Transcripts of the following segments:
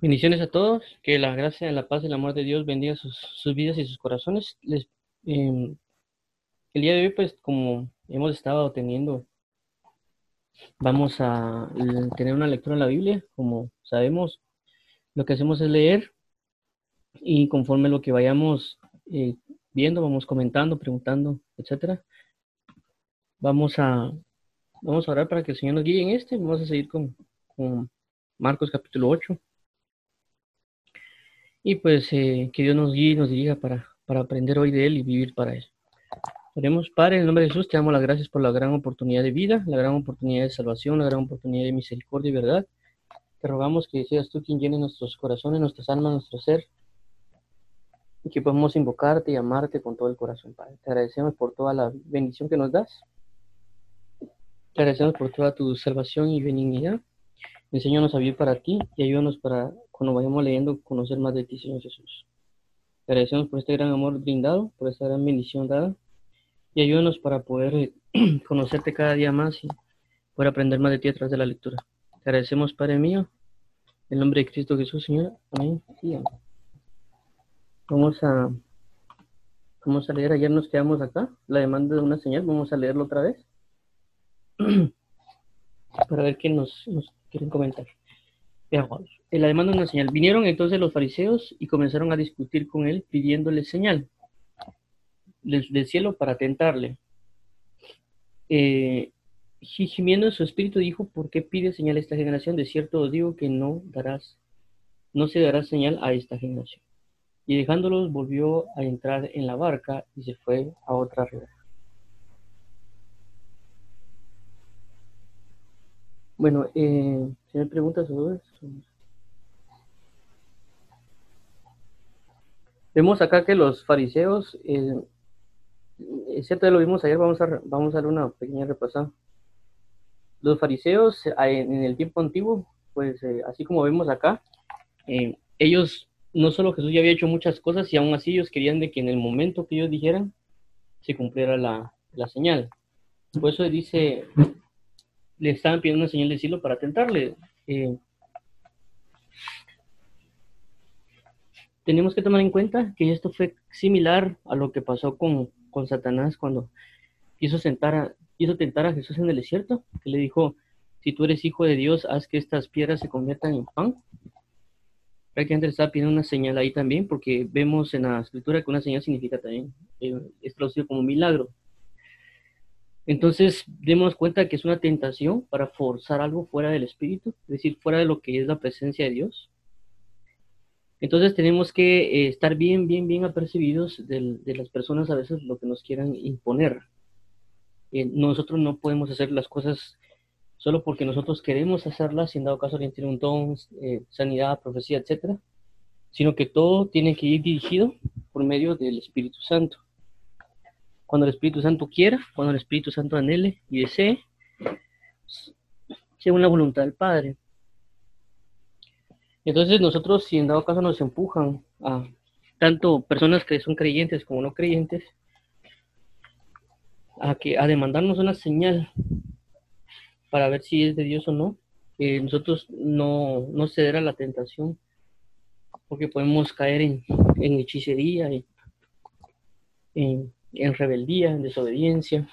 Bendiciones a todos, que la gracia, la paz y el amor de Dios bendiga sus, vidas y sus corazones. Eh, el día de hoy, pues, como hemos estado teniendo, vamos a tener una lectura en la Biblia. Como sabemos, lo que hacemos es leer y conforme lo que vayamos eh, viendo, vamos comentando, preguntando, etcétera. Vamos a, vamos a orar para que el Señor nos guíe en este. Vamos a seguir con, con Marcos capítulo 8. Y pues eh, que Dios nos guíe y nos dirija para, para aprender hoy de Él y vivir para Él. Oremos, Padre, en el nombre de Jesús, te damos las gracias por la gran oportunidad de vida, la gran oportunidad de salvación, la gran oportunidad de misericordia y verdad. Te rogamos que seas tú quien llene nuestros corazones, nuestras almas, nuestro ser, y que podamos invocarte y amarte con todo el corazón, Padre. Te agradecemos por toda la bendición que nos das. Te agradecemos por toda tu salvación y benignidad. Enséñanos a vivir para ti y ayúdanos para cuando vayamos leyendo, conocer más de ti, Señor Jesús. Te agradecemos por este gran amor brindado, por esta gran bendición dada, y ayúdanos para poder conocerte cada día más y poder aprender más de ti a través de la lectura. Te agradecemos, Padre mío, en el nombre de Cristo Jesús, Señor. Amén. Vamos a, vamos a leer, ayer nos quedamos acá, la demanda de una señal, vamos a leerlo otra vez, para ver qué nos, nos quieren comentar. La demanda una señal. Vinieron entonces los fariseos y comenzaron a discutir con él pidiéndole señal del, cielo para tentarle. Eh, gimiendo en su espíritu dijo, ¿por qué pide señal a esta generación? De cierto os digo que no darás, no se dará señal a esta generación. Y dejándolos volvió a entrar en la barca y se fue a otra ribera. Bueno, eh, me preguntas sobre eso. Vemos acá que los fariseos, eh, es cierto, lo vimos ayer, vamos a, vamos a dar una pequeña repasada. Los fariseos eh, en el tiempo antiguo, pues eh, así como vemos acá, ellos, no solo Jesús ya había hecho muchas cosas y aún así ellos querían de que en el momento que ellos dijeran, se cumpliera la, la señal. Por eso dice le estaban pidiendo una señal de cielo para tentarle. Eh, tenemos que tomar en cuenta que esto fue similar a lo que pasó con, con Satanás cuando quiso, sentar a, quiso tentar a Jesús en el desierto, que le dijo, si tú eres hijo de Dios, haz que estas piedras se conviertan en pan. Prácticamente le estaba pidiendo una señal ahí también, porque vemos en la escritura que una señal significa también, eh, es traducido como milagro. Entonces, demos cuenta que es una tentación para forzar algo fuera del espíritu, es decir, fuera de lo que es la presencia de Dios. Entonces, tenemos que eh, estar bien, bien, bien apercibidos de, las personas a veces lo que nos quieran imponer. Eh, nosotros no podemos hacer las cosas solo porque nosotros queremos hacerlas, sin dado caso alguien tiene un don, eh, sanidad, profecía, etcétera, sino que todo tiene que ir dirigido por medio del Espíritu Santo cuando el Espíritu Santo quiera, cuando el Espíritu Santo anhele y desee, según la voluntad del Padre. Entonces nosotros, si en dado caso nos empujan a tanto personas que son creyentes como no creyentes, a que a demandarnos una señal para ver si es de Dios o no, que nosotros no, no ceder a la tentación, porque podemos caer en, en hechicería y en en rebeldía, en desobediencia.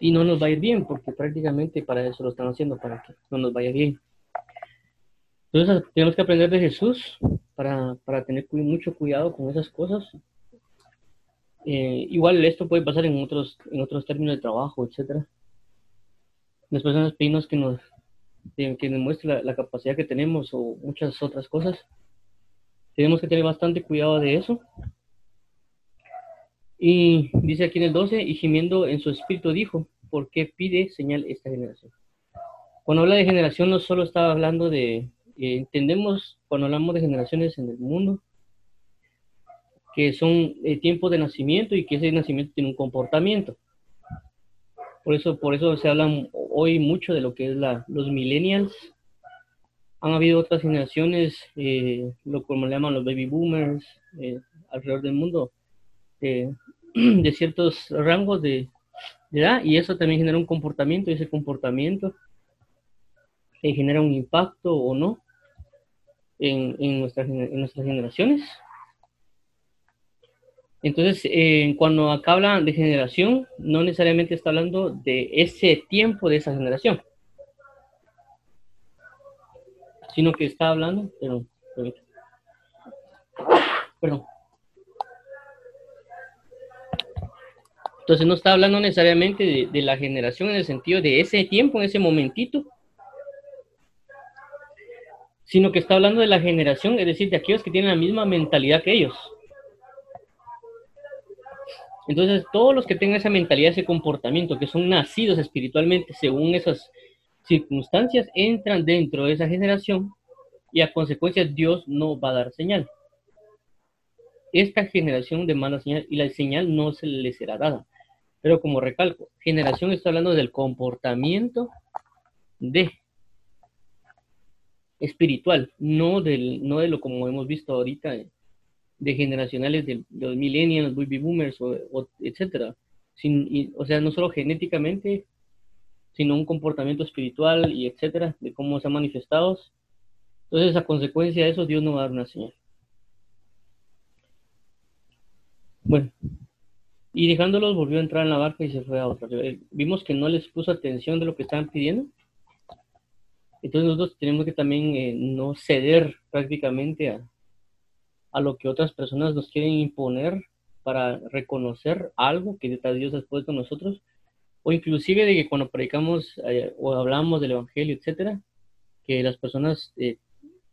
Y no nos va a ir bien, porque prácticamente para eso lo están haciendo, para que no nos vaya bien. Entonces tenemos que aprender de Jesús para, para tener mucho cuidado con esas cosas. Eh, igual esto puede pasar en otros, en otros términos de trabajo, etc. Las personas pedimos que nos, que nos la, la capacidad que tenemos o muchas otras cosas. Tenemos que tener bastante cuidado de eso y dice aquí en el 12, y gimiendo en su espíritu dijo, ¿por qué pide señal esta generación? Cuando habla de generación no solo estaba hablando de, entendemos cuando hablamos de generaciones en el mundo, que son eh, tiempos de nacimiento y que ese nacimiento tiene un comportamiento. Por eso, por eso se habla hoy mucho de lo que es la, los millennials. Han habido otras generaciones, eh, lo como le llaman los baby boomers, alrededor del mundo, de ciertos rangos de, edad y eso también genera un comportamiento y ese comportamiento genera un impacto o no en, en, nuestras, en nuestras generaciones. Entonces, eh, cuando acá habla de generación, no necesariamente está hablando de ese tiempo de esa generación, sino que está hablando, perdón, perdón. Entonces no está hablando necesariamente de, la generación en el sentido de ese tiempo, en ese momentito, sino que está hablando de la generación, es decir, de aquellos que tienen la misma mentalidad que ellos. Entonces, todos los que tengan esa mentalidad, ese comportamiento, que son nacidos espiritualmente según esas circunstancias, entran dentro de esa generación y a consecuencia Dios no va a dar señal. Esta generación demanda señal y la señal no se le será dada. Pero como recalco, generación está hablando del comportamiento de espiritual, no, del, no de lo como hemos visto ahorita de generacionales de, los millennials, baby boomers, o, etcétera. Sin, o sea, no solo genéticamente, sino un comportamiento espiritual y etcétera, de cómo se han manifestado. Entonces, a consecuencia de eso, Dios no va a dar una señal. Bueno, y dejándolos, volvió a entrar en la barca y se fue a otra. Vimos que no les puso atención de lo que estaban pidiendo. Entonces, nosotros tenemos que también eh, no ceder prácticamente a, a lo que otras personas nos quieren imponer para reconocer algo que Dios ha puesto en nosotros, o inclusive de que cuando predicamos eh, o hablamos del Evangelio, etcétera, que las personas eh,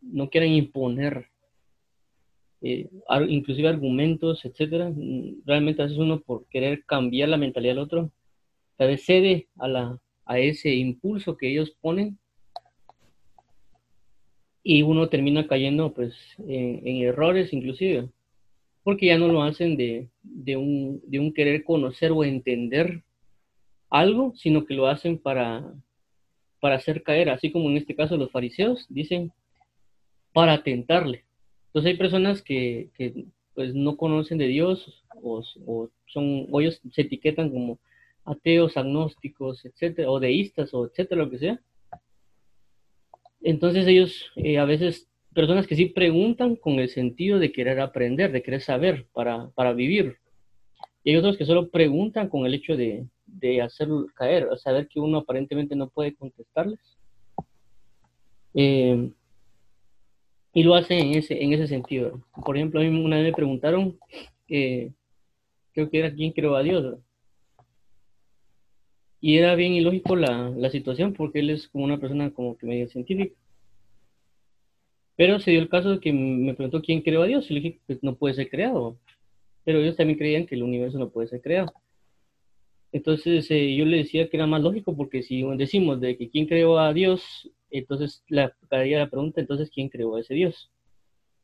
no quieran imponer inclusive argumentos, etcétera. Realmente hace uno por querer cambiar la mentalidad del otro, tal vez cede a, la, a ese impulso que ellos ponen y uno termina cayendo pues en, errores inclusive, porque ya no lo hacen de, un, de, un, querer conocer o entender algo, sino que lo hacen para, para hacer caer, así como en este caso los fariseos dicen, para tentarle. Entonces hay personas que, que pues no conocen de Dios o, o son, o ellos se etiquetan como ateos, agnósticos, etcétera, o deístas o etcétera, lo que sea entonces ellos eh, a veces, personas que sí preguntan con el sentido de querer aprender, de querer saber para, para vivir. Y hay otros que solo preguntan con el hecho de, de hacerlo caer, o saber que uno aparentemente no puede contestarles. Eh, y lo hacen en ese, en ese sentido. Por ejemplo, a mí una vez me preguntaron, eh, creo que era quién creó a Dios. Y era bien ilógico la, la situación porque él es como una persona como que medio científica. Pero se dio el caso de que me preguntó quién creó a Dios y le dije pues, no puede ser creado. Pero ellos también creían que el universo no puede ser creado. Entonces eh, yo le decía que era más lógico porque si decimos de que quién creó a Dios, entonces la, la pregunta, entonces quién creó a ese Dios.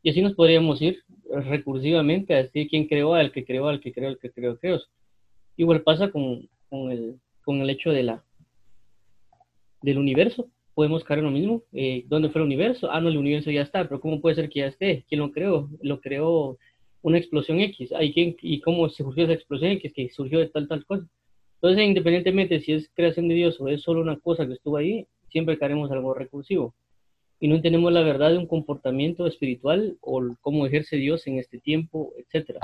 Y así nos podríamos ir recursivamente a decir quién creó al que creó, al que creó, al que creó, creó. Igual pasa con, con el con el hecho de la, del universo. Podemos caer en lo mismo. Eh, ¿Dónde fue el universo? Ah, no, el universo ya está, pero ¿cómo puede ser que ya esté? ¿Quién lo creó? Lo creó una explosión X. ¿quién, ¿Y cómo se surgió esa explosión X? Que surgió de tal, tal cosa. Entonces, independientemente si es creación de Dios o es solo una cosa que estuvo ahí, siempre caeremos algo recursivo. Y no entendemos la verdad de un comportamiento espiritual o cómo ejerce Dios en este tiempo, etcétera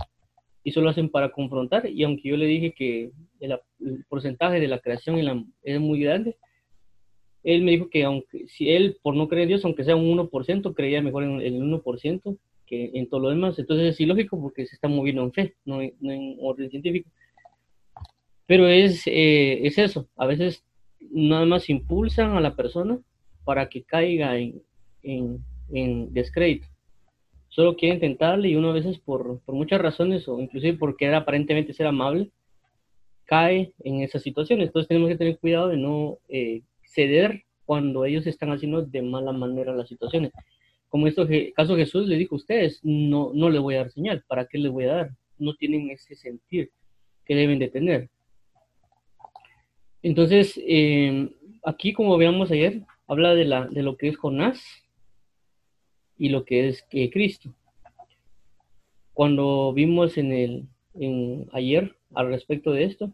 y solo hacen para confrontar. Y aunque yo le dije que el, porcentaje de la creación es muy grande, él me dijo que aunque si él por no creer en Dios, aunque sea un 1%, creía mejor en el 1% que en todo lo demás. Entonces es ilógico porque se está moviendo en fe, no, en orden científico. Pero es, eh, es eso, a veces nada más impulsan a la persona para que caiga en, en, en descrédito solo quiere intentarle y uno a veces por, por muchas razones o inclusive por querer aparentemente ser amable, cae en esas situaciones. Entonces tenemos que tener cuidado de no eh, ceder cuando ellos están haciendo de mala manera las situaciones. Como esto caso Jesús le dijo a ustedes, no, no le voy a dar señal, ¿para qué le voy a dar? No tienen ese sentir que deben de tener. Entonces, eh, aquí como veamos ayer, habla de, la, de lo que es Jonás, y lo que es que Cristo. Cuando vimos en el en ayer al respecto de esto,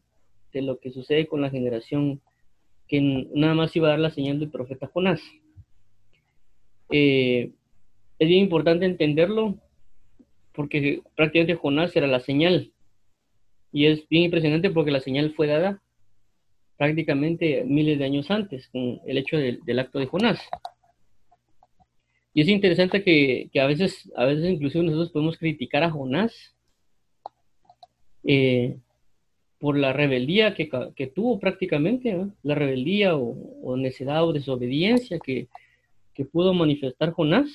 de lo que sucede con la generación que nada más iba a dar la señal del profeta Jonás. Eh, es bien importante entenderlo porque prácticamente Jonás era la señal. Y es bien impresionante porque la señal fue dada prácticamente miles de años antes, con el hecho del, acto de Jonás. Y es interesante que, a veces, a veces inclusive nosotros podemos criticar a Jonás eh, por la rebeldía que, tuvo prácticamente, la rebeldía o, necedad o desobediencia que, pudo manifestar Jonás.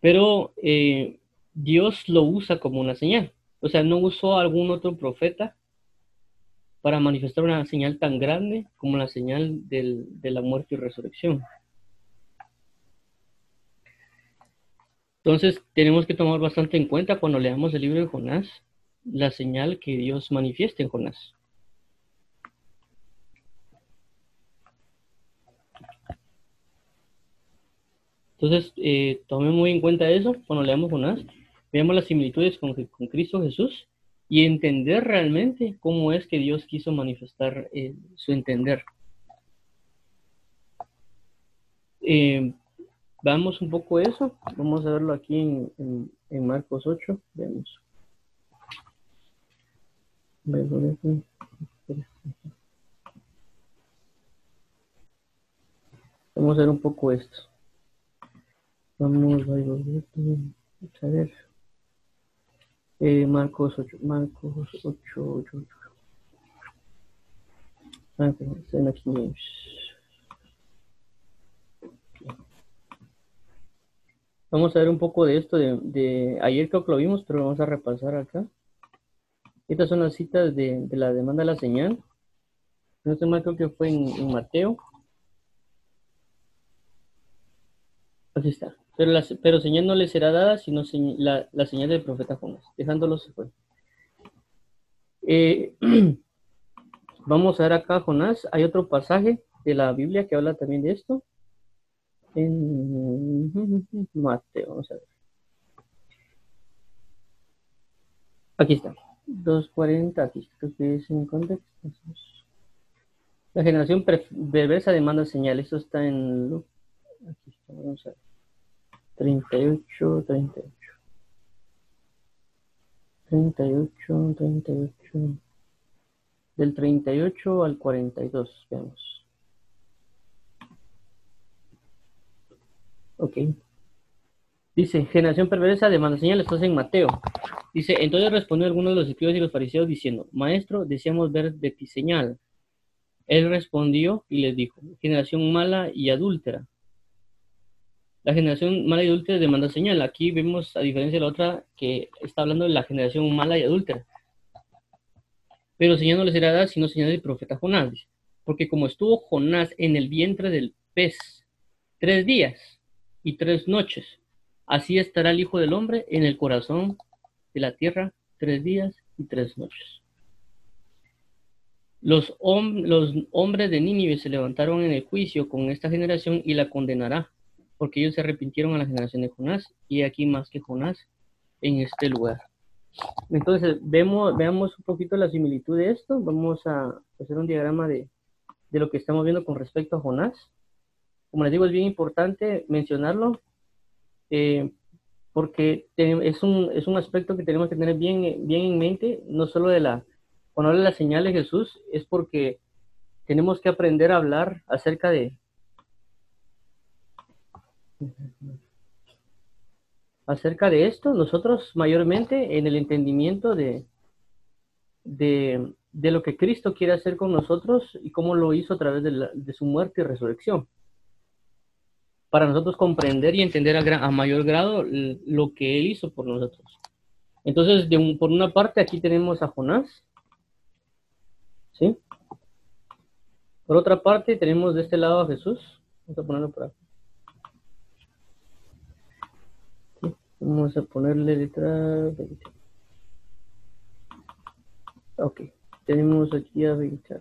Pero eh, Dios lo usa como una señal. O sea, no usó algún otro profeta para manifestar una señal tan grande como la señal de la muerte y resurrección. Entonces, tenemos que tomar bastante en cuenta cuando leamos el libro de Jonás, la señal que Dios manifiesta en Jonás. Entonces, eh, tomemos muy en cuenta eso cuando leamos Jonás. Veamos las similitudes con, con Cristo Jesús y entender realmente cómo es que Dios quiso manifestar eh, su entender. Eh, Vamos un poco eso. Vamos a verlo aquí en, en, Marcos 8. Veamos. Vamos a ver un poco esto. Vamos a ver. Eh, Marcos 8, Marcos 8, 8, 8. Ah, aquí. Vamos a ver un poco de esto de, ayer creo que lo vimos, pero vamos a repasar acá. Estas son las citas de, la demanda de la señal. No sé más, creo que fue en, Mateo. Aquí está. Pero, la, pero señal no le será dada, sino la, señal del profeta Jonás. Dejándolo se fue. Eh, vamos a ver acá Jonás. Hay otro pasaje de la Biblia que habla también de esto en Mateo, vamos a ver. Aquí está. 240, aquí está, que es en contexto. La generación perversa demanda señales. Esto está en. Aquí está, vamos a ver. 38, 38. 38, 38. Del 38 al 42, veamos. Ok. Dice, generación perversa demanda señales, esto en Mateo. Dice, entonces respondió alguno de los escribas y los fariseos diciendo, Maestro, deseamos ver de ti señal. Él respondió y les dijo, generación mala y adúltera. La generación mala y adúltera demanda señal. Aquí vemos, a diferencia de la otra, que está hablando de la generación mala y adúltera. Pero señal no les será dada sino señal del profeta Jonás. Porque como estuvo Jonás en el vientre del pez tres días y tres noches. Así estará el Hijo del Hombre en el corazón de la tierra tres días y tres noches. Los, los hombres de Nínive se levantaron en el juicio con esta generación y la condenará, porque ellos se arrepintieron a la generación de Jonás, y aquí más que Jonás en este lugar. Entonces, vemos, veamos un poquito la similitud de esto. Vamos a hacer un diagrama de, de lo que estamos viendo con respecto a Jonás como les digo, es bien importante mencionarlo, eh, porque es un, es un aspecto que tenemos que tener bien, bien en mente, no solo de la, cuando habla de la señal de Jesús, es porque tenemos que aprender a hablar acerca de, acerca de esto, nosotros mayormente en el entendimiento de, de, de, lo que Cristo quiere hacer con nosotros y cómo lo hizo a través de, de su muerte y resurrección para nosotros comprender y entender a, mayor grado lo que Él hizo por nosotros. Entonces, por una parte, aquí tenemos a Jonás. ¿Sí? Por otra parte, tenemos de este lado a Jesús. Vamos a ponerlo por aquí. Vamos a ponerle detrás. Ok. Tenemos aquí a 20.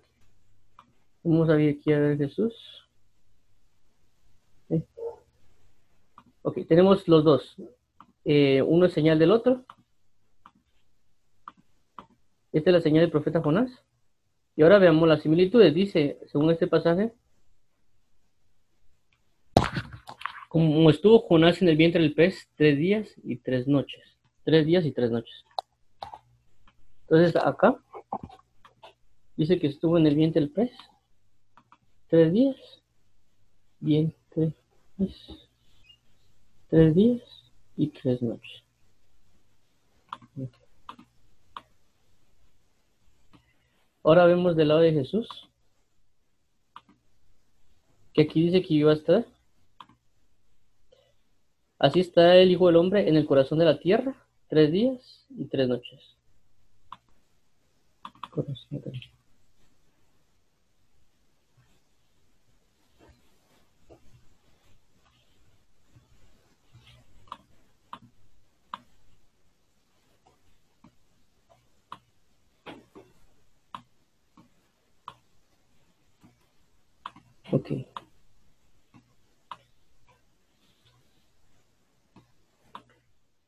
Vamos a ver aquí a ver Jesús. Ok, tenemos los dos. Eh, uno es señal del otro. Esta es la señal del profeta Jonás. Y ahora veamos las similitudes. Dice, según este pasaje, como estuvo Jonás en el vientre del pez tres días y tres noches. Tres días y tres noches. Entonces acá dice que estuvo en el vientre del pez tres días. Vientre, tres días y tres noches. Ahora vemos del lado de Jesús, que aquí dice que iba a estar Así está el Hijo del Hombre en el corazón de la tierra, tres días y tres noches. Ok.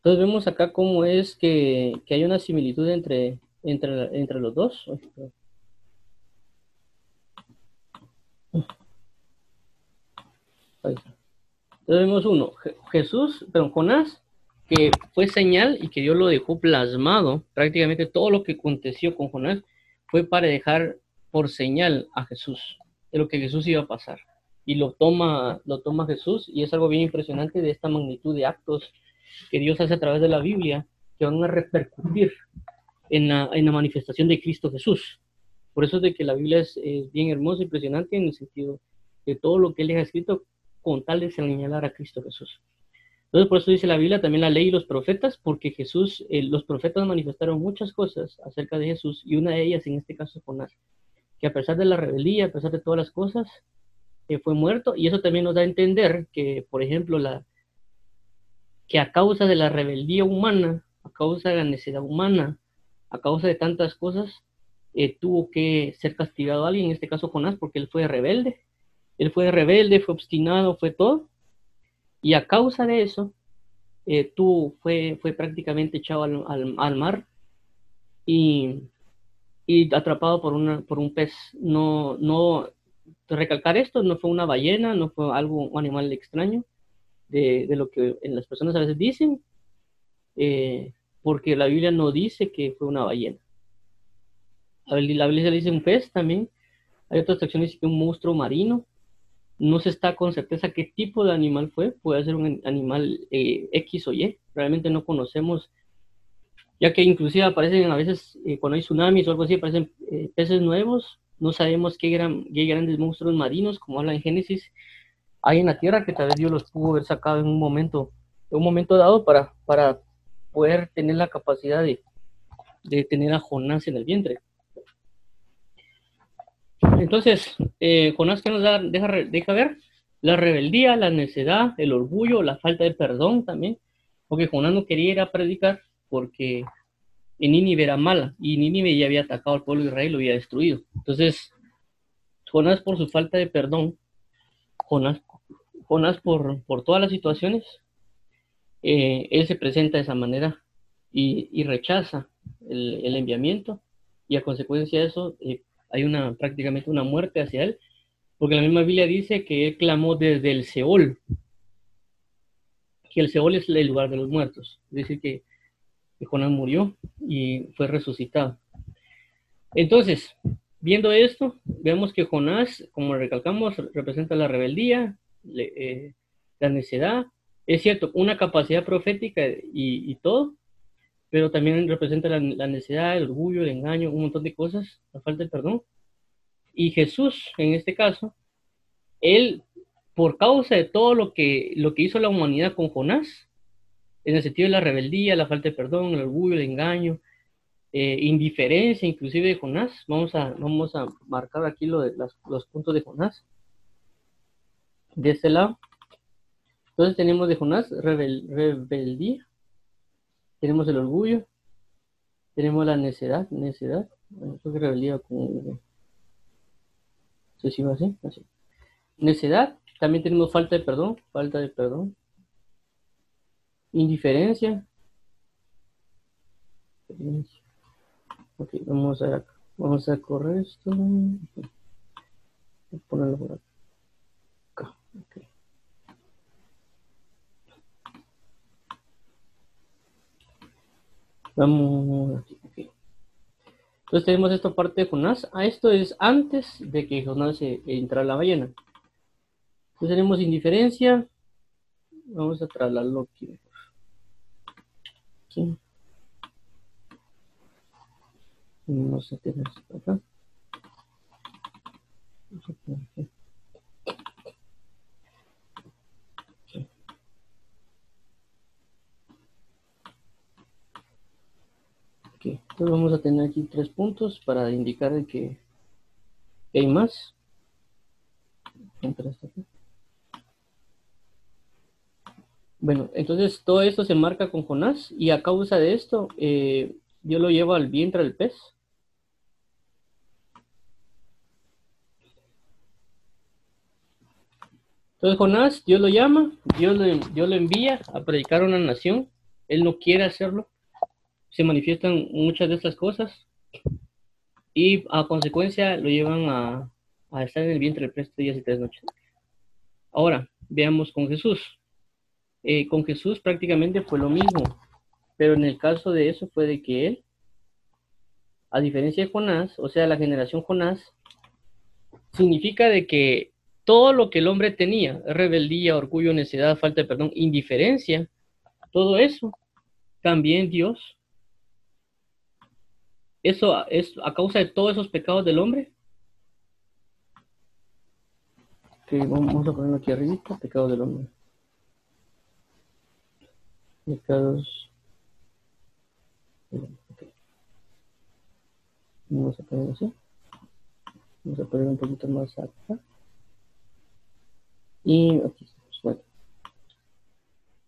Entonces vemos acá cómo es que, hay una similitud entre, entre, los dos. Entonces vemos uno, Jesús, pero Jonás, que fue señal y que Dios lo dejó plasmado, prácticamente todo lo que aconteció con Jonás fue para dejar por señal a Jesús, de lo que Jesús iba a pasar. Y lo toma, lo toma Jesús y es algo bien impresionante de esta magnitud de actos que Dios hace a través de la Biblia que van a repercutir en la, en la manifestación de Cristo Jesús. Por eso es de que la Biblia es, bien hermosa impresionante en el sentido de todo lo que Él ha escrito con tal de señalar a Cristo Jesús. Entonces, por eso dice la Biblia también la ley y los profetas, porque Jesús, eh, los profetas manifestaron muchas cosas acerca de Jesús, y una de ellas en este caso es Jonás, que a pesar de la rebeldía, a pesar de todas las cosas, eh, fue muerto, y eso también nos da a entender que, por ejemplo, la, que a causa de la rebeldía humana, a causa de la necesidad humana, a causa de tantas cosas, eh, tuvo que ser castigado alguien, en este caso Jonás, porque él fue rebelde. Él fue rebelde, fue obstinado, fue todo. Y a causa de eso, eh, tú fue, fue prácticamente echado al, mar y, y, atrapado por, una, por un pez. No, no, recalcar esto, no fue una ballena, no fue algo, un animal extraño, de, lo que las personas a veces dicen, eh, porque la Biblia no dice que fue una ballena. La Biblia dice un pez también. Hay otras secciones que un monstruo marino. No se está con certeza qué tipo de animal fue. Puede ser un animal eh, X o Y. Realmente no conocemos. Ya que inclusive aparecen a veces, eh, cuando hay tsunamis o algo así, aparecen peces nuevos. No sabemos qué, gran, qué grandes monstruos marinos, como habla en Génesis, hay en la tierra que tal vez Dios los pudo haber sacado en un momento, en un momento dado para, para poder tener la capacidad de, de tener a Jonás en el vientre. Entonces, eh, Jonás que nos da, deja, deja ver la rebeldía, la necedad, el orgullo, la falta de perdón también, porque Jonás no quería ir a predicar porque en Nínive era mala y Nínive ya había atacado al pueblo de Israel lo había destruido. Entonces, Jonás por su falta de perdón, Jonás Jonás por, por todas las situaciones, eh, él se presenta de esa manera y, rechaza el, enviamiento y a consecuencia de eso eh, hay una prácticamente una muerte hacia él, porque la misma Biblia dice que él clamó desde el Seol, que el Seol es el lugar de los muertos, es decir, que, que Jonás murió y fue resucitado. Entonces, viendo esto, vemos que Jonás, como recalcamos, representa la rebeldía, eh, la necedad, es cierto, una capacidad profética y, todo, pero también representa la, necedad, el orgullo, el engaño, un montón de cosas, la falta de perdón. Y Jesús, en este caso, él, por causa de todo lo que, lo que hizo la humanidad con Jonás, en el sentido de la rebeldía, la falta de perdón, el orgullo, el engaño, eh, indiferencia inclusive de Jonás, vamos a, vamos a marcar aquí lo de los puntos de Jonás de este lado. Entonces tenemos de Jonás rebeldía, tenemos el orgullo, tenemos la necedad, necedad, creo que rebeldía como, no sé así, así. Necedad, también tenemos falta de perdón, falta de perdón, indiferencia, ok, vamos a, vamos a correr esto, ponerlo por acá. Okay. Vamos aquí, okay. Entonces tenemos esta parte de Jonás. Ah, esto es antes de que Jonás entra a la ballena. Entonces tenemos indiferencia. Vamos a trasladarlo aquí. aquí. Vamos a tener acá. Vamos a tener acá. Entonces vamos a tener aquí tres puntos para indicar que, hay más. Bueno, entonces todo esto se marca con Jonás y a causa de esto, eh, Dios lo lleva al vientre del pez. Entonces Jonás, Dios lo llama, Dios lo, Dios lo envía a predicar a una nación. Él no quiere hacerlo. Se manifiestan muchas de estas cosas y a consecuencia lo llevan a, a estar en el vientre pez tres días y tres noches. Ahora, veamos con Jesús. Eh, con Jesús prácticamente fue lo mismo, pero en el caso de eso fue de que él, a diferencia de Jonás, o sea, la generación Jonás, significa de que todo lo que el hombre tenía, rebeldía, orgullo, necedad, falta de perdón, indiferencia, todo eso, también Dios, eso es a causa de todos esos pecados del hombre. Que vamos a ponerlo aquí arriba, pecado del hombre. Pecados. Ok. Vamos a poner así. Vamos a poner un poquito más acá. Y aquí estamos. Bueno.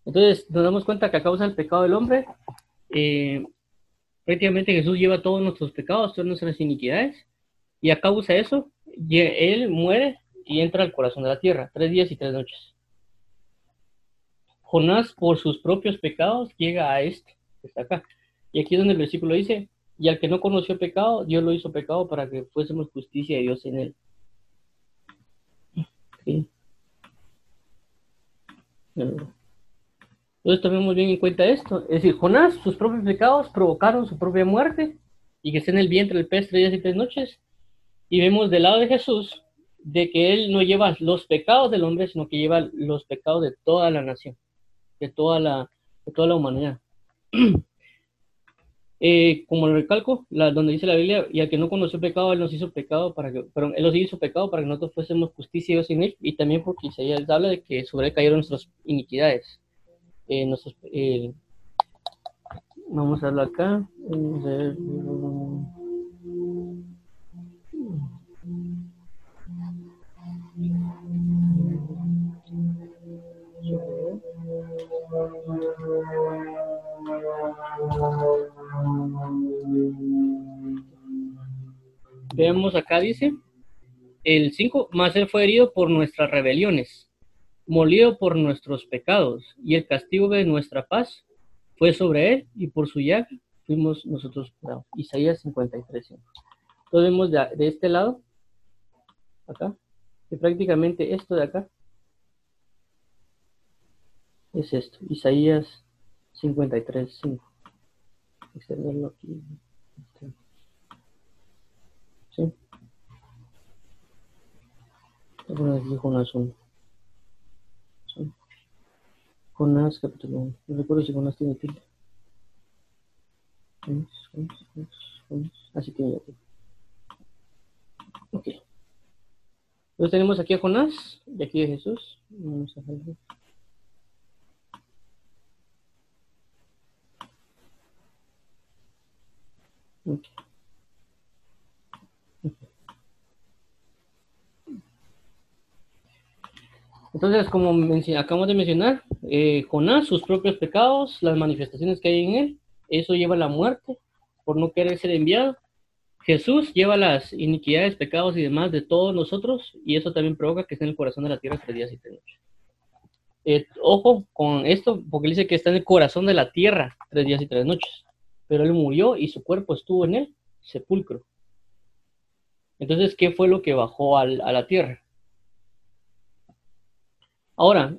Entonces nos damos cuenta que a causa del pecado del hombre, eh, prácticamente Jesús lleva todos nuestros pecados, todas nuestras iniquidades, y a causa de eso, Él muere y entra al corazón de la tierra, tres días y tres noches. Jonás, por sus propios pecados, llega a este, que está acá. Y aquí es donde el versículo dice, y al que no conoció pecado, Dios lo hizo pecado para que fuésemos justicia de Dios en él. Sí. Entonces tomemos bien en cuenta esto. Es decir, Jonás, sus propios pecados provocaron su propia muerte y que esté en el vientre del pez tres días y tres noches. Y vemos del lado de Jesús de que él no lleva los pecados del hombre, sino que lleva los pecados de toda la nación, de toda la, de toda la humanidad. Eh, como lo recalco, donde dice la Biblia, y al que no conoció pecado, él nos hizo pecado para que, perdón, él nos hizo pecado para que nosotros fuésemos justicia y Dios él, y también porque Isaías habla de que sobre él cayeron nuestras iniquidades. Eh, eh, vamos a verlo acá. Veamos acá, dice el 5, más él fue herido por nuestras rebeliones, molido por nuestros pecados, y el castigo de nuestra paz fue sobre él, y por su llaga fuimos nosotros curados. Isaías 53. 5. Entonces vemos de, de este lado, acá, que prácticamente esto de acá es esto, Isaías 53, 5. Extenderlo aquí. ¿Sí? Voy a poner aquí Jonás 1. Jonás capítulo 1. No recuerdo si Jonás tiene tilde. Así tiene tilde. Ok. Entonces tenemos aquí a Jonás y aquí a Jesús. Vamos a ver. Ok. Entonces, como acabamos de mencionar, eh, Jonás, sus propios pecados, las manifestaciones que hay en él, eso lleva a la muerte por no querer ser enviado. Jesús lleva las iniquidades, pecados y demás de todos nosotros, y eso también provoca que esté en el corazón de la tierra tres días y tres noches. Eh, ojo con esto, porque dice que está en el corazón de la tierra tres días y tres noches, pero él murió y su cuerpo estuvo en el sepulcro. Entonces, ¿qué fue lo que bajó al- a la tierra? Ahora,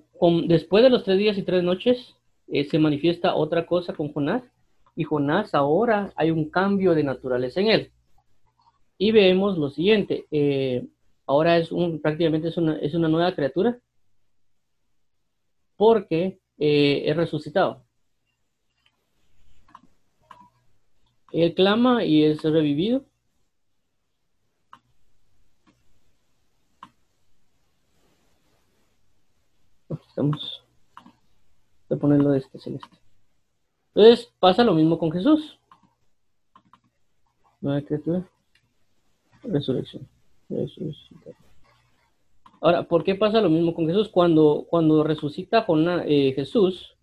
después de los tres días y tres noches, eh, se manifiesta otra cosa con Jonás, y Jonás ahora hay un cambio de naturaleza en él. Y vemos lo siguiente, eh, ahora es un, prácticamente es una, es una nueva criatura porque eh, es resucitado. Él clama y es revivido. Estamos a ponerlo de este celeste. Entonces pasa lo mismo con Jesús. Nueva criatura. Resurrección. Ahora, ¿por qué pasa lo mismo con Jesús? Cuando, cuando resucita con eh, Jesús,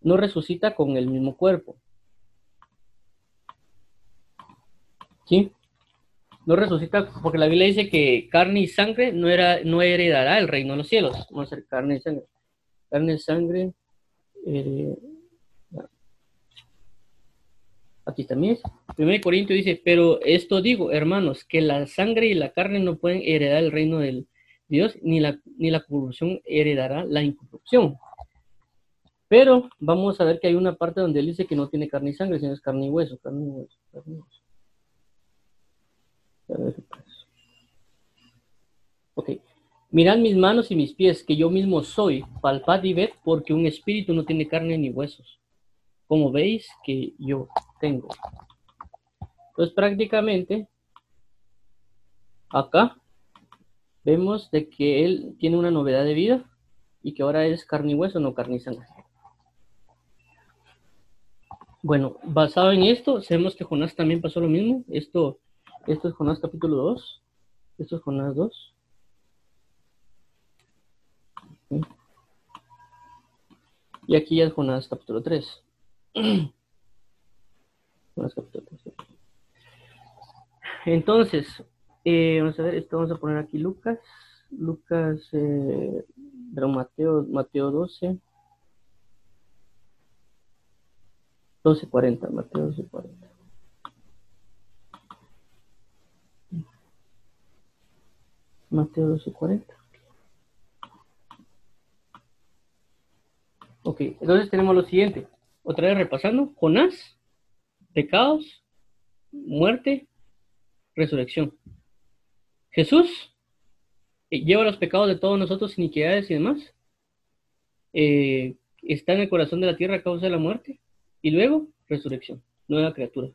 no resucita con el mismo cuerpo. ¿Sí? No resucita, porque la Biblia dice que carne y sangre no, era, no heredará el reino de los cielos. Vamos a ser carne y sangre. Carne y sangre. aquí también es. 1 Corintios dice, pero esto digo, hermanos, que la sangre y la carne no pueden heredar el reino de Dios, ni la, ni la corrupción heredará la incorrupción. Pero vamos a ver que hay una parte donde él dice que no tiene carne y sangre, sino es carne y hueso, carne y hueso, carne y hueso. Ok. Mirad mis manos y mis pies, que yo mismo soy, palpad y ved, porque un espíritu no tiene carne ni huesos, como veis que yo tengo. Entonces prácticamente, acá vemos de que él tiene una novedad de vida y que ahora es carne y hueso, no carne y sangre. Bueno, basado en esto, sabemos que Jonás también pasó lo mismo. Esto esto es Jonás capítulo 2. Esto es Jonás 2. Y aquí ya es Jonás capítulo 3. Jonás capítulo 3. Entonces, eh, vamos a ver, esto vamos a poner aquí Lucas. Lucas, eh, Mateo, Mateo 12. 12.40, Mateo 12.40. Mateo 12:40. Ok, entonces tenemos lo siguiente. Otra vez repasando. Jonás, pecados, muerte, resurrección. Jesús eh, lleva los pecados de todos nosotros, iniquidades y demás. Eh, está en el corazón de la tierra a causa de la muerte. Y luego, resurrección, nueva criatura.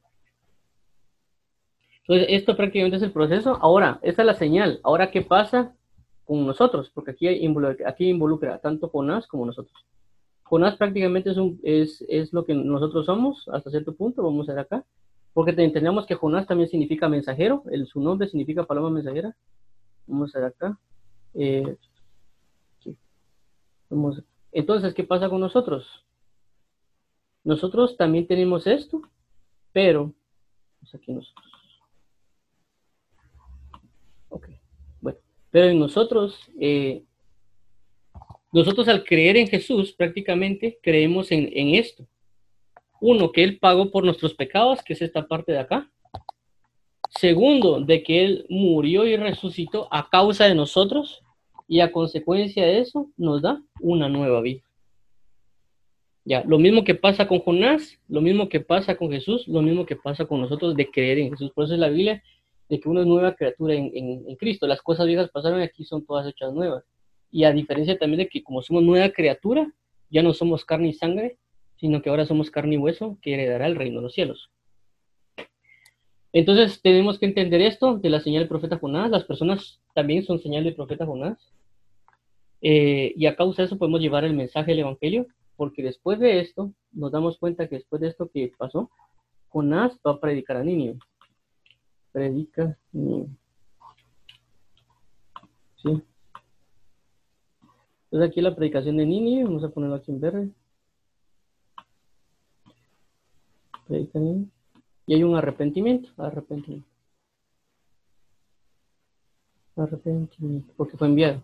Entonces, esto prácticamente es el proceso. Ahora, esta es la señal. Ahora, ¿qué pasa con nosotros? Porque aquí involucra, aquí involucra tanto Jonás como nosotros. Jonás prácticamente es, lo que nosotros somos hasta cierto punto. Vamos a ver acá. Porque entendemos que Jonás también significa mensajero. El, su nombre significa paloma mensajera. Vamos a ver acá. Eh, entonces, ¿qué pasa con nosotros? Nosotros también tenemos esto, pero pues aquí nosotros. Pero en nosotros, eh, nosotros al creer en Jesús, prácticamente creemos en, esto. Uno, que Él pagó por nuestros pecados, que es esta parte de acá. Segundo, de que Él murió y resucitó a causa de nosotros y a consecuencia de eso nos da una nueva vida. Ya, lo mismo que pasa con Jonás, lo mismo que pasa con Jesús, lo mismo que pasa con nosotros de creer en Jesús. Por eso es la Biblia de que uno es nueva criatura en, Cristo. Las cosas viejas pasaron aquí son todas hechas nuevas. Y a diferencia también de que como somos nueva criatura, ya no somos carne y sangre, sino que ahora somos carne y hueso que heredará el reino de los cielos. Entonces tenemos que entender esto de la señal del profeta Jonás. Las personas también son señal del profeta Jonás. Eh, y a causa de eso podemos llevar el mensaje del Evangelio, porque después de esto nos damos cuenta que después de esto que pasó, Jonás va a predicar a Nínive predica ¿Sí? Entonces aquí la predicación de Nini, vamos a ponerlo aquí en verde. Y hay un arrepentimiento, arrepentimiento. Arrepentimiento, porque fue enviado.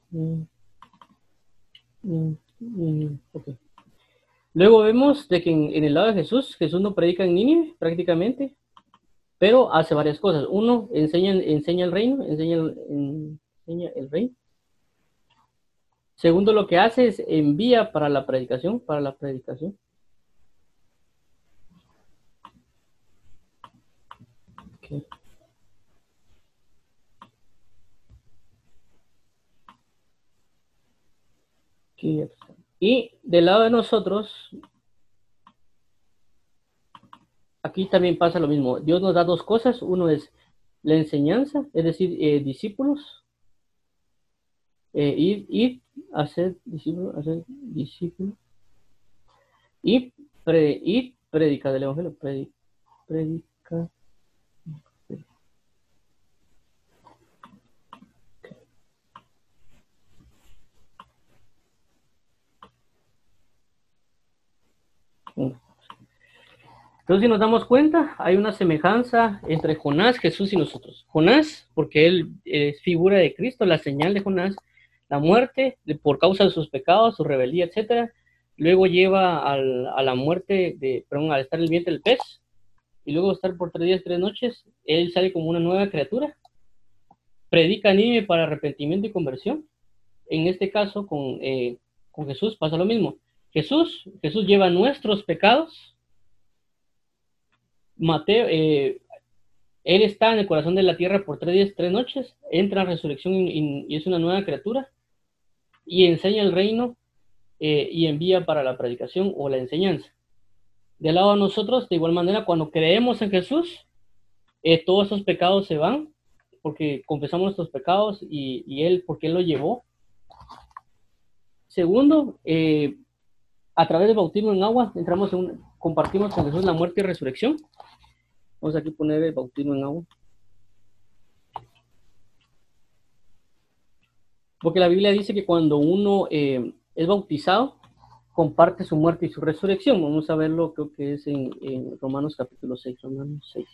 Luego vemos de que en, el lado de Jesús, Jesús no predica en Nínive prácticamente, pero hace varias cosas. Uno, enseña, enseña el reino, enseña el, enseña el reino. Segundo, lo que hace es envía para la predicación, para la predicación. Y del lado de nosotros, aquí también pasa lo mismo. Dios nos da dos cosas. Uno es la enseñanza, es decir, eh, discípulos. Eh, ir, ir hacer discípulos, hacer discípulos. Y, pre, y predicar del Evangelio, predicar. Entonces, si nos damos cuenta, hay una semejanza entre Jonás, Jesús y nosotros. Jonás, porque él es figura de Cristo, la señal de Jonás, la muerte por causa de sus pecados, su rebeldía, etcétera. Luego lleva a la muerte, de, perdón, al estar en el vientre del pez, y luego estar por tres días, tres noches, él sale como una nueva criatura. Predica anime para arrepentimiento y conversión. En este caso, con, eh, con Jesús pasa lo mismo. Jesús, Jesús lleva nuestros pecados Mateo, eh, él está en el corazón de la tierra por tres días, tres noches, entra a resurrección y, es una nueva criatura y enseña el reino eh, y envía para la predicación o la enseñanza. De lado a nosotros, de igual manera, cuando creemos en Jesús, eh, todos esos pecados se van porque confesamos nuestros pecados y, Él, porque Él lo llevó. Segundo, a través del bautismo en agua, entramos en compartimos con Jesús la muerte y resurrección. Vamos aquí a poner el bautismo en agua. Porque la Biblia dice que cuando uno eh, es bautizado, comparte su muerte y su resurrección. Vamos a verlo, creo que es en, Romanos capítulo 6, Romanos 6.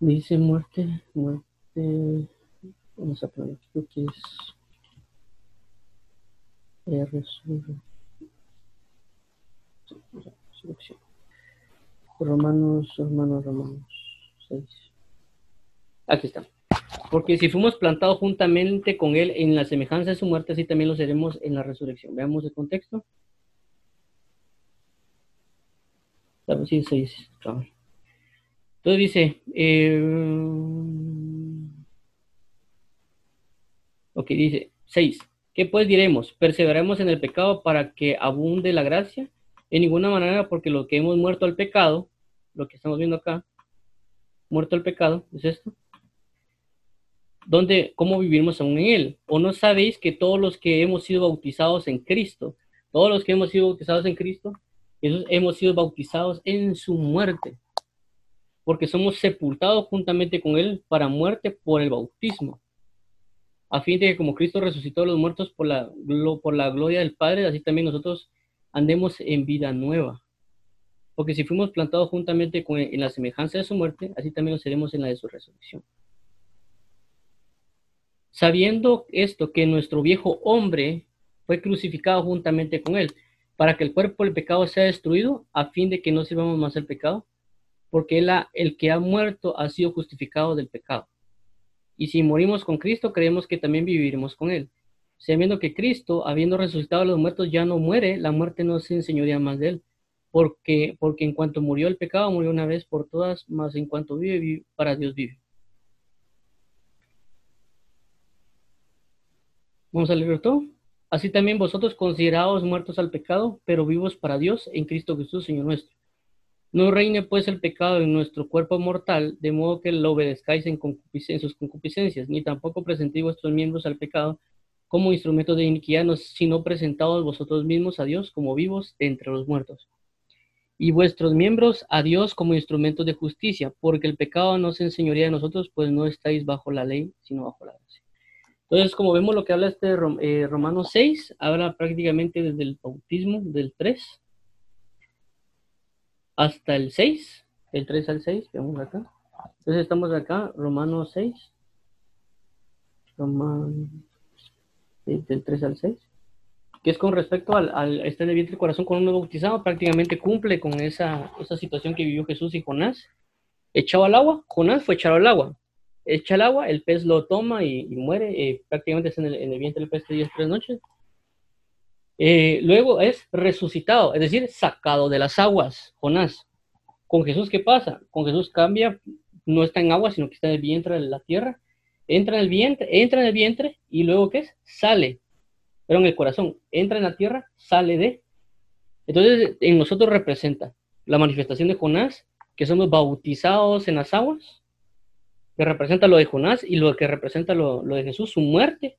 Dice muerte, muerte, vamos a poner, creo que es eh, resurrección. Romanos, Romanos, Romanos 6. Aquí está. Porque si fuimos plantados juntamente con Él en la semejanza de su muerte, así también lo seremos en la resurrección. Veamos el contexto. Sí, 6. Entonces dice, eh, ok, dice 6. ¿Qué pues diremos? ¿Perseveremos en el pecado para que abunde la gracia? En ninguna manera, porque lo que hemos muerto al pecado, lo que estamos viendo acá, muerto al pecado, es esto. ¿Dónde, ¿Cómo vivimos aún en él? ¿O no sabéis que todos los que hemos sido bautizados en Cristo, todos los que hemos sido bautizados en Cristo, esos hemos sido bautizados en su muerte? Porque somos sepultados juntamente con él para muerte por el bautismo a fin de que como Cristo resucitó a los muertos por la, por la gloria del Padre, así también nosotros andemos en vida nueva. Porque si fuimos plantados juntamente con, en la semejanza de su muerte, así también lo seremos en la de su resurrección. Sabiendo esto, que nuestro viejo hombre fue crucificado juntamente con él, para que el cuerpo del pecado sea destruido, a fin de que no sirvamos más al pecado, porque el que ha muerto ha sido justificado del pecado. Y si morimos con Cristo, creemos que también viviremos con él sabiendo que Cristo, habiendo resucitado a los muertos, ya no muere, la muerte no se enseñoría más de él, porque, porque en cuanto murió el pecado, murió una vez por todas, más en cuanto vive, para Dios vive. Vamos a leer todo. Así también vosotros considerados muertos al pecado, pero vivos para Dios en Cristo Jesús, Señor nuestro. No reine pues el pecado en nuestro cuerpo mortal, de modo que lo obedezcáis en, en sus concupiscencias, ni tampoco presentéis vuestros miembros al pecado como instrumentos de iniquidad, sino presentados vosotros mismos a Dios como vivos entre los muertos. Y vuestros miembros a Dios como instrumentos de justicia, porque el pecado no se enseñoría de nosotros, pues no estáis bajo la ley, sino bajo la gracia. Entonces, como vemos lo que habla este eh, Romano 6, habla prácticamente desde el bautismo del 3 hasta el 6, el 3 al 6, veamos acá. Entonces estamos acá, Romano 6. Romano del 3 al 6, que es con respecto al, estar en el vientre del corazón con un nuevo bautizado, prácticamente cumple con esa, esa situación que vivió Jesús y Jonás. Echado al agua, Jonás fue echado al agua. Echa al agua, el pez lo toma y, muere, eh, prácticamente está en el, en el, vientre del pez tres días, tres noches. Eh, luego es resucitado, es decir, sacado de las aguas, Jonás. Con Jesús, ¿qué pasa? Con Jesús cambia, no está en agua, sino que está en el vientre de la tierra entra en el vientre, entra en el vientre y luego ¿qué es? Sale. pero en el corazón, entra en la tierra, sale de. Entonces, en nosotros representa la manifestación de Jonás, que somos bautizados en las aguas, que representa lo de Jonás y lo que representa lo, lo de Jesús, su muerte.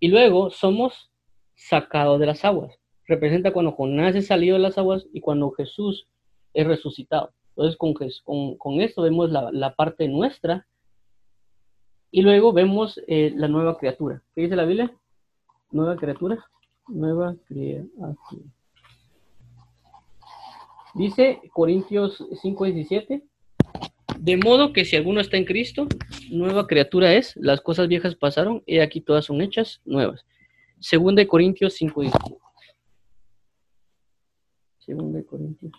Y luego somos sacados de las aguas. Representa cuando Jonás es salido de las aguas y cuando Jesús es resucitado. Entonces, con, con, con esto vemos la, la, parte nuestra y luego vemos eh, la nueva criatura. ¿Qué dice la Biblia? Nueva criatura. Nueva criatura. Dice Corintios 5:17. De modo que si alguno está en Cristo, nueva criatura es, las cosas viejas pasaron y aquí todas son hechas nuevas. Segunda de Corintios 5:17. Segunda de Corintios.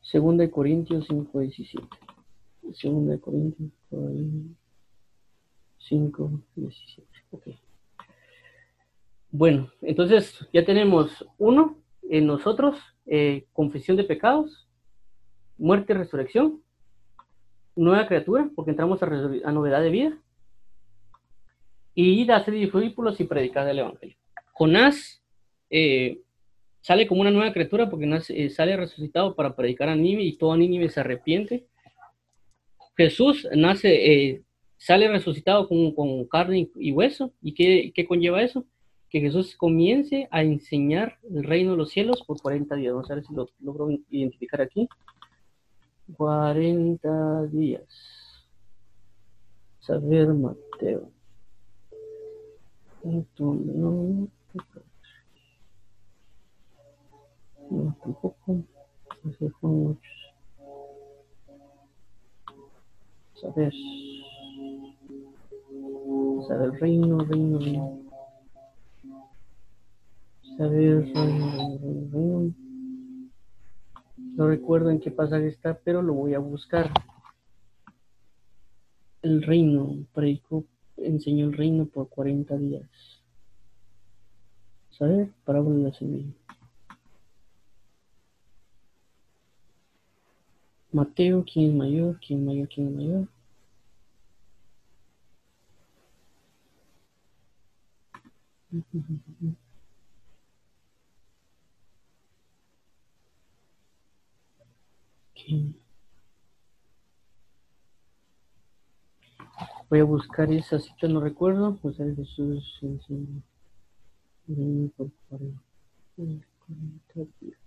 Segunda de Corintios 5:17. Segunda de Corintios 5:17. Ok. Bueno, entonces ya tenemos uno en nosotros, eh, confesión de pecados, muerte y resurrección, nueva criatura, porque entramos a, novedad de vida, y a hacer discípulos y predicar el Evangelio. Jonás eh, sale como una nueva criatura porque nace, eh, sale resucitado para predicar a Nínive y todo Nínive se arrepiente. Jesús nace, eh, sale resucitado con, con, carne y hueso. ¿Y qué, qué, conlleva eso? Que Jesús comience a enseñar el reino de los cielos por 40 días. Vamos a ver si lo logro identificar aquí. 40 días. Saber Mateo. No, tampoco. Así son muchos. Saber. Saber reino, reino, reino. Saber reino, reino, reino. No recuerdo en qué pasaje está, pero lo voy a buscar. El reino, predicó, enseñó el reino por 40 días. ¿Saber? Parábola de la semilla. Mateo, ¿quién es mayor? ¿Quién es mayor? ¿Quién es mayor? Voy a buscar esa cita, no recuerdo. Pues el Jesús enseñó. por 40 días.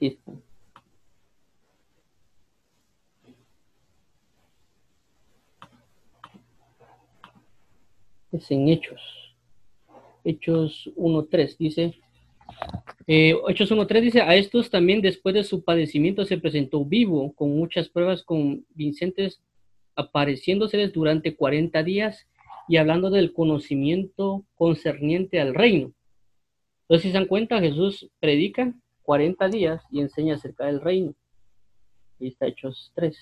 Listo. Es en Hechos. Hechos 1.3 dice, eh, Hechos 1.3 dice, a estos también después de su padecimiento se presentó vivo con muchas pruebas convincentes apareciéndoseles durante 40 días y hablando del conocimiento concerniente al reino. Entonces, si se dan cuenta, Jesús predica 40 días y enseña acerca del reino. Y está Hechos 3.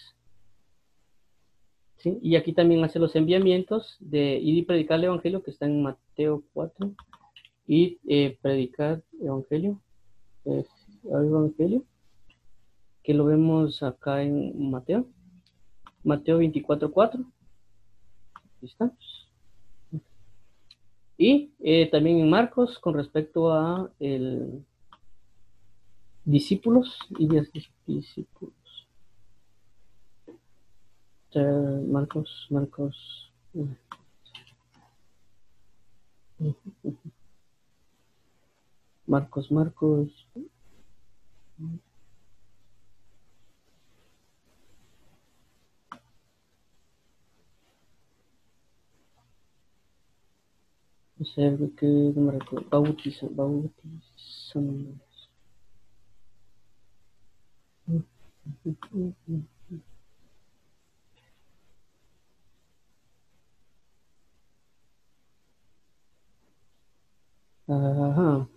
Y aquí también hace los enviamientos de ir y predicar el Evangelio, que está en Mateo 4. Y eh, predicar Evangelio. Evangelio. Que lo vemos acá en Mateo. Mateo 24, 4. Aquí estamos. Y eh, también en Marcos con respecto a el discípulos y discípulos. Marcos, Marcos. Marcos, Marcos. Observe que no me recuerdo. Ajá.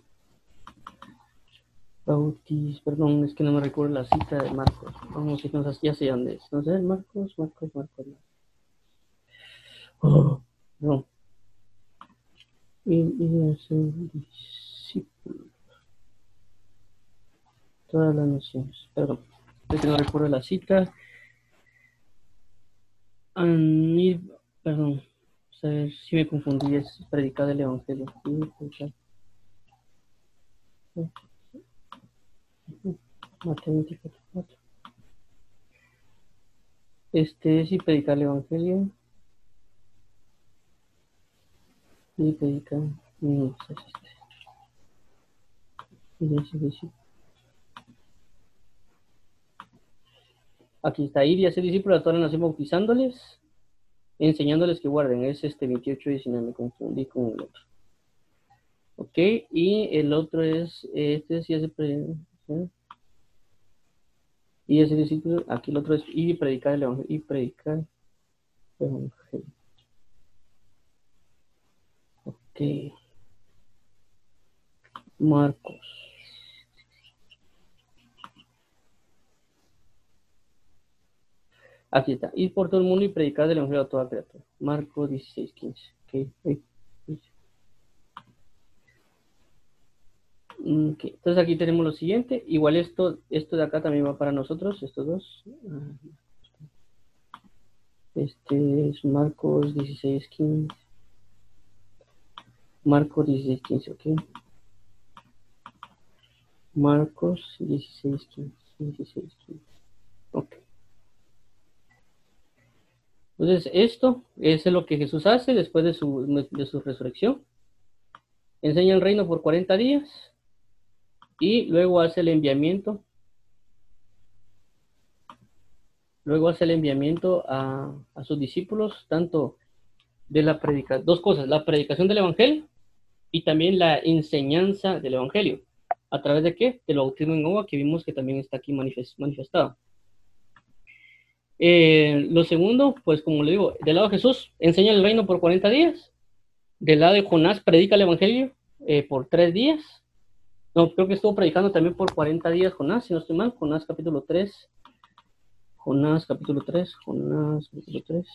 Bautis, perdón, es que no me recuerdo la cita de Marcos. Vamos, si nos ya sé dónde es. No sé, Marcos, Marcos, Marcos. Oh, no y, y hacer discípulos. Todas las naciones, perdón. que no recuerdo la cita. perdón, ver si me confundí, es predicar el Evangelio. 24. Este, sí, predicar el Evangelio. Y predicar. No, es este. Aquí está, ir y hacer discípulos a toda la nación bautizándoles, enseñándoles que guarden. Es este 28 19, me confundí con el otro. Ok, y el otro es, este sí hace y ese discípulo, aquí el otro es y predicar el evangelio, y predicar el evangelio. Ok. Marcos. Aquí está. Ir por todo el mundo y predicar el evangelio a toda criatura. Marcos 16, 15. Okay. Entonces aquí tenemos lo siguiente. Igual esto, esto de acá también va para nosotros, estos dos. Este es Marcos 16, 15. Marcos 16, 15, ok. Marcos 16, 15. 16, 15. Ok. Entonces, esto es lo que Jesús hace después de su, de su resurrección. Enseña el reino por 40 días y luego hace el enviamiento. Luego hace el enviamiento a, sus discípulos, tanto de la predicación, dos cosas, la predicación del Evangelio y también la enseñanza del Evangelio. ¿A través de qué? Del bautismo en agua que vimos que también está aquí manifestado. Eh, lo segundo, pues como le digo, del lado de Jesús, enseña el reino por 40 días. Del lado de Jonás, predica el Evangelio eh, por tres días. No, creo que estuvo predicando también por 40 días Jonás, si no estoy mal, Jonás capítulo 3. Jonás capítulo 3, Jonás capítulo 3.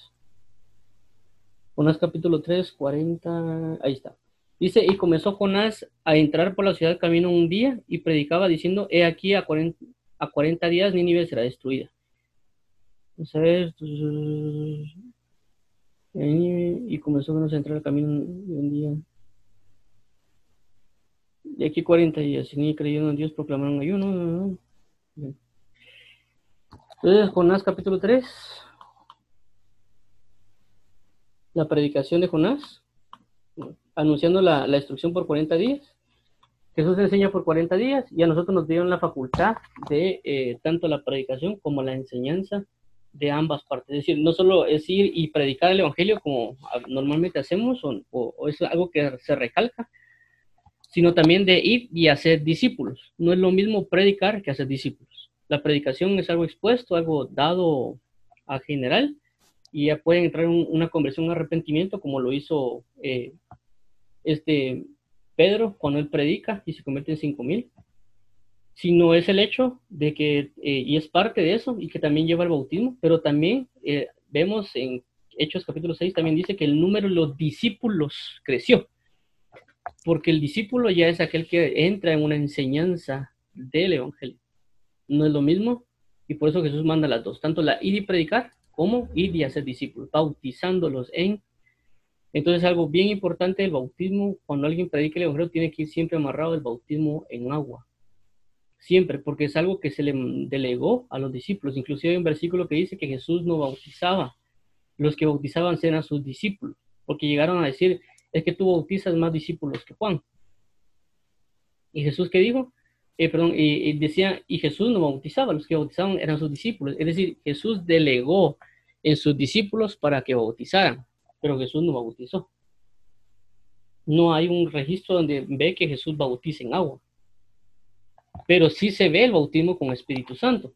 Jonás capítulo 3, 40, ahí está. Dice, y comenzó Jonás a entrar por la ciudad camino un día y predicaba diciendo, he aquí a 40, a 40 días Nínive será destruida. Y comenzó a entrar al camino un día y aquí 40 días, ni creyeron en Dios, proclamaron ayuno. Entonces, Jonás capítulo 3. La predicación de Jonás, anunciando la, la instrucción por 40 días. Jesús enseña por 40 días y a nosotros nos dieron la facultad de eh, tanto la predicación como la enseñanza de ambas partes. Es decir, no solo es ir y predicar el Evangelio como normalmente hacemos o, es algo que se recalca, sino también de ir y hacer discípulos. No es lo mismo predicar que hacer discípulos. La predicación es algo expuesto, algo dado a general, y ya pueden entrar en una conversión, un arrepentimiento, como lo hizo eh, este Pedro cuando él predica y se convierte en cinco mil. Sino es el hecho de que, eh, y es parte de eso, y que también lleva el bautismo, pero también eh, vemos en Hechos capítulo 6, también dice que el número de los discípulos creció porque el discípulo ya es aquel que entra en una enseñanza del Evangelio. No es lo mismo, y por eso Jesús manda las dos, tanto la ir y predicar como ir y hacer discípulos, bautizándolos en. Entonces, algo bien importante, el bautismo, cuando alguien predica el Evangelio, tiene que ir siempre amarrado el bautismo en agua. Siempre, porque es algo que se le delegó a los discípulos. Inclusive hay un versículo que dice que Jesús no bautizaba. Los que bautizaban eran sus discípulos, porque llegaron a decir, es que tú bautizas más discípulos que Juan. ¿Y Jesús qué dijo? Eh, perdón, y, decía, y Jesús no bautizaba, los que bautizaban eran sus discípulos. Es decir, Jesús delegó en sus discípulos para que bautizaran, pero Jesús no bautizó. No hay un registro donde ve que Jesús bautiza en agua. Pero sí se ve el bautismo con Espíritu Santo.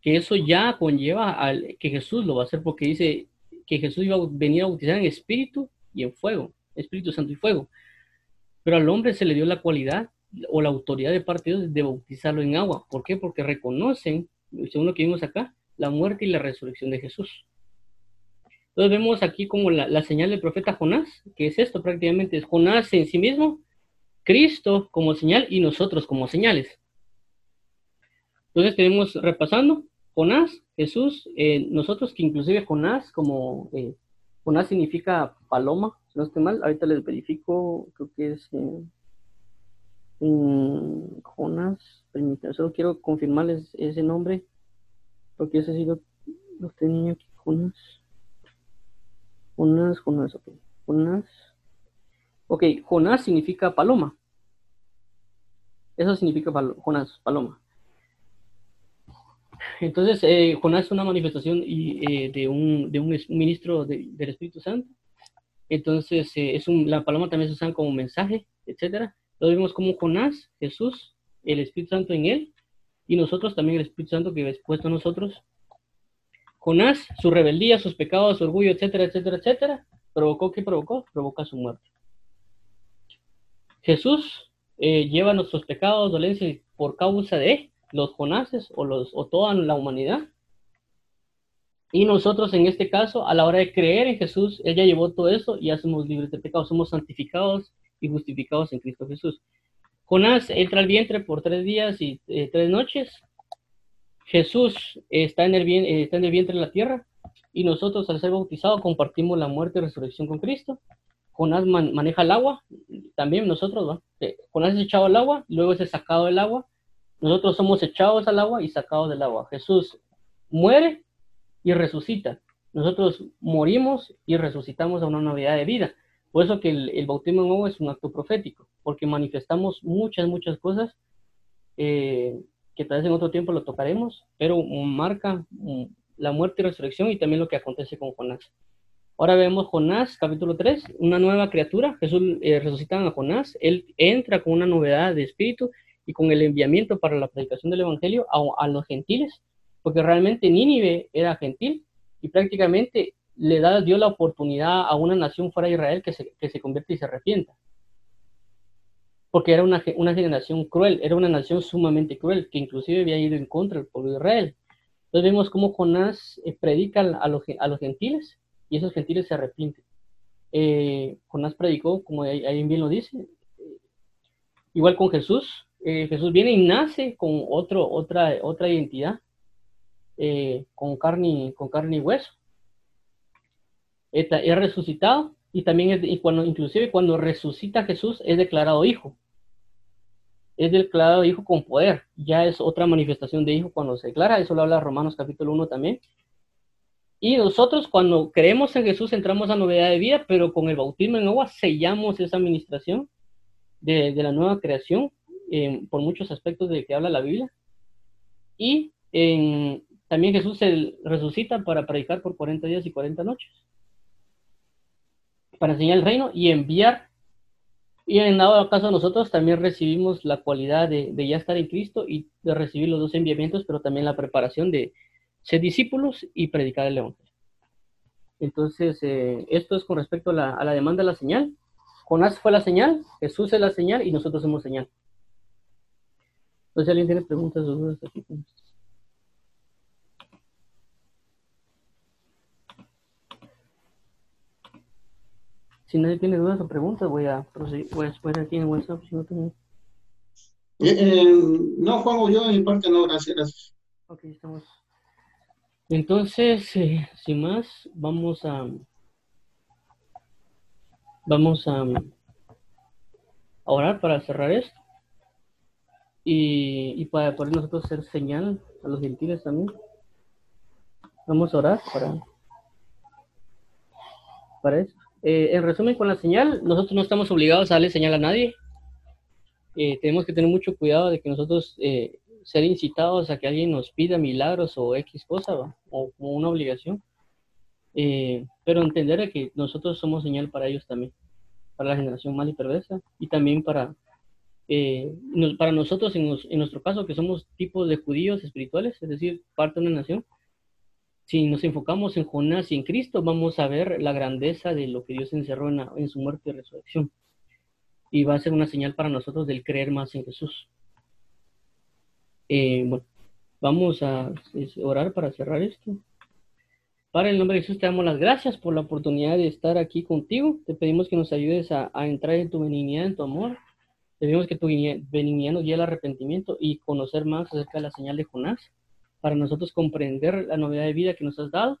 Que eso ya conlleva al, que Jesús lo va a hacer porque dice que Jesús iba a venir a bautizar en espíritu y en fuego, Espíritu Santo y fuego. Pero al hombre se le dio la cualidad o la autoridad de parte de Dios de bautizarlo en agua. ¿Por qué? Porque reconocen, según lo que vimos acá, la muerte y la resurrección de Jesús. Entonces vemos aquí como la, señal del profeta Jonás, que es esto prácticamente, es Jonás en sí mismo, Cristo como señal y nosotros como señales. Entonces tenemos repasando, Jonás, Jesús, eh, nosotros que inclusive Jonás, como eh, Jonás significa paloma, si no estoy mal, ahorita les verifico, creo que es Jonás, solo quiero confirmarles ese nombre, porque ese sí lo, tenía aquí, Jonás. Jonás, Jonás, ok. Jonás. Ok, Jonás significa paloma. Eso significa Jonás, paloma. Entonces, eh, Jonás es una manifestación eh, de, un, ministro del Espíritu Santo. Entonces, eh, es la paloma también se usa como mensaje, etc. Entonces vemos como Jonás, Jesús, el Espíritu Santo en él, y nosotros también el Espíritu Santo que es puesto a nosotros. Jonás, su rebeldía, sus pecados, su orgullo, etcétera, etcétera, etcétera, provocó, ¿qué provocó? Provoca su muerte. Jesús lleva nuestros pecados, dolencias por causa de los Jonases o, los, o toda la humanidad. Y nosotros en este caso, a la hora de creer en Jesús, ella llevó todo eso y ya somos libres de pecado, somos santificados y justificados en Cristo Jesús. Jonás entra al vientre por tres días y eh, tres noches. Jesús está en, el, eh, está en el vientre de la tierra y nosotros al ser bautizados compartimos la muerte y resurrección con Cristo. Jonás maneja el agua, también nosotros, ¿va? Eh, Jonás es echado al agua, luego es sacado del agua nosotros somos echados al agua y sacados del agua. Jesús muere y resucita. Nosotros morimos y resucitamos a una novedad de vida. Por eso que el, bautismo nuevo es un acto profético, porque manifestamos muchas, muchas cosas eh, que tal vez en otro tiempo lo tocaremos, pero marca mm, la muerte y resurrección y también lo que acontece con Jonás. Ahora vemos Jonás, capítulo 3, una nueva criatura. Jesús eh, resucita a Jonás. Él entra con una novedad de espíritu y con el enviamiento para la predicación del Evangelio a, los gentiles, porque realmente Nínive era gentil y prácticamente le da, dio la oportunidad a una nación fuera de Israel que se, que se convierte y se arrepienta. Porque era una, una generación cruel, era una nación sumamente cruel, que inclusive había ido en contra del pueblo de Israel. Entonces vemos cómo Jonás eh, predica a los, a los gentiles y esos gentiles se arrepienten. Eh, Jonás predicó, como ahí bien lo dice, igual con Jesús, eh, Jesús viene y nace con otro, otra, otra identidad, eh, con, carne, con carne y hueso. Es, resucitado y también es, y cuando, inclusive cuando resucita Jesús es declarado hijo. Es declarado hijo con poder. Ya es otra manifestación de hijo cuando se declara. Eso lo habla Romanos capítulo 1 también. Y nosotros cuando creemos en Jesús entramos a novedad de vida, pero con el bautismo en agua sellamos esa administración de, de la nueva creación por muchos aspectos de que habla la Biblia. Y también Jesús se resucita para predicar por 40 días y 40 noches. Para enseñar el reino y enviar. Y en dado caso nosotros también recibimos la cualidad de, ya estar en Cristo y de recibir los dos enviamientos, pero también la preparación de ser discípulos y predicar el Evangelio. Entonces, eh, esto es con respecto a la, a la demanda de la señal. Jonás fue la señal, Jesús es la señal y nosotros somos señal. Si alguien tiene preguntas o dudas aquí. Si nadie tiene dudas o preguntas, voy a proseguir, voy a esperar aquí en WhatsApp si no tengo. Eh, eh, no, Juan, yo en mi parte no, gracias, Ok, estamos. Entonces, eh, sin más, vamos a vamos a, orar para cerrar esto y, para poder nosotros ser señal a los gentiles también. Vamos a orar para, para eso. Eh, en resumen, con la señal, nosotros no estamos obligados a darle señal a nadie. Eh, tenemos que tener mucho cuidado de que nosotros eh, ser incitados a que alguien nos pida milagros o X cosa, o como una obligación. pero entender que nosotros somos señal para ellos también, para la generación mal y perversa, y también para eh, para nosotros, en, nuestro caso, que somos tipos de judíos espirituales, es decir, parte de una nación, si nos enfocamos en Jonás y en Cristo, vamos a ver la grandeza de lo que Dios encerró en, su muerte y resurrección. Y va a ser una señal para nosotros del creer más en Jesús. Eh, bueno, vamos a orar para cerrar esto. Para el nombre de Jesús te damos las gracias por la oportunidad de estar aquí contigo. Te pedimos que nos ayudes a, entrar en tu benignidad, en tu amor Debemos que tu benignidad nos guíe al arrepentimiento y conocer más acerca de la señal de Jonás, para nosotros comprender la novedad de vida que nos has dado,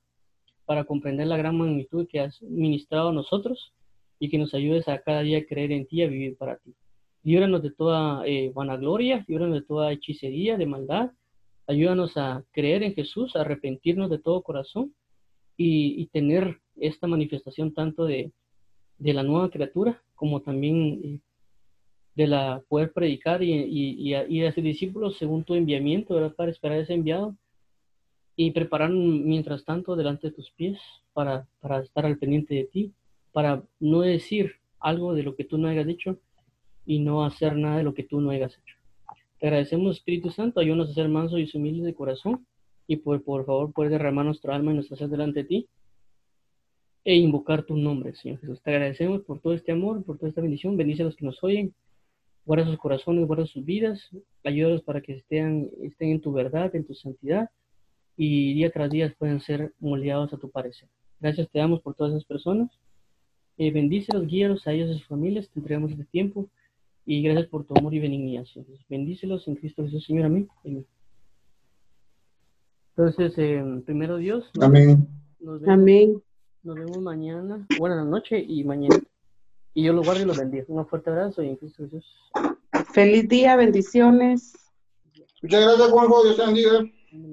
para comprender la gran magnitud que has ministrado a nosotros y que nos ayudes a cada día a creer en ti y a vivir para ti. Líbranos de toda eh, vanagloria, líbranos de toda hechicería, de maldad. Ayúdanos a creer en Jesús, a arrepentirnos de todo corazón y, tener esta manifestación tanto de, de, la nueva criatura como también eh, de la poder predicar y, y, y, hacer discípulos según tu enviamiento, ¿verdad? Para esperar ese enviado y preparar mientras tanto delante de tus pies para, para estar al pendiente de ti, para no decir algo de lo que tú no hayas dicho y no hacer nada de lo que tú no hayas hecho. Te agradecemos, Espíritu Santo, ayúdanos a ser mansos y humildes de corazón y por, por favor puedes derramar nuestra alma y nuestra ser delante de ti e invocar tu nombre, Señor Jesús. Te agradecemos por todo este amor, por toda esta bendición. Bendice a los que nos oyen, guarda sus corazones, guarda sus vidas, ayúdalos para que estén, estén en tu verdad, en tu santidad y día tras día puedan ser moldeados a tu parecer. Gracias te damos por todas esas personas. Eh, bendícelos, guíalos a ellos y a sus familias. Te entregamos este tiempo y gracias por tu amor y benignidad. Bendícelos en Cristo Jesús, Señor. Amén. Entonces, eh, primero Dios. Amén. Nos vemos, Amén. Nos vemos mañana. Buenas noche y mañana. Y yo lo guardo y lo bendigo. Un fuerte abrazo y en Cristo Jesús. Feliz día, bendiciones. Muchas gracias, Juanjo. Dios te bendiga.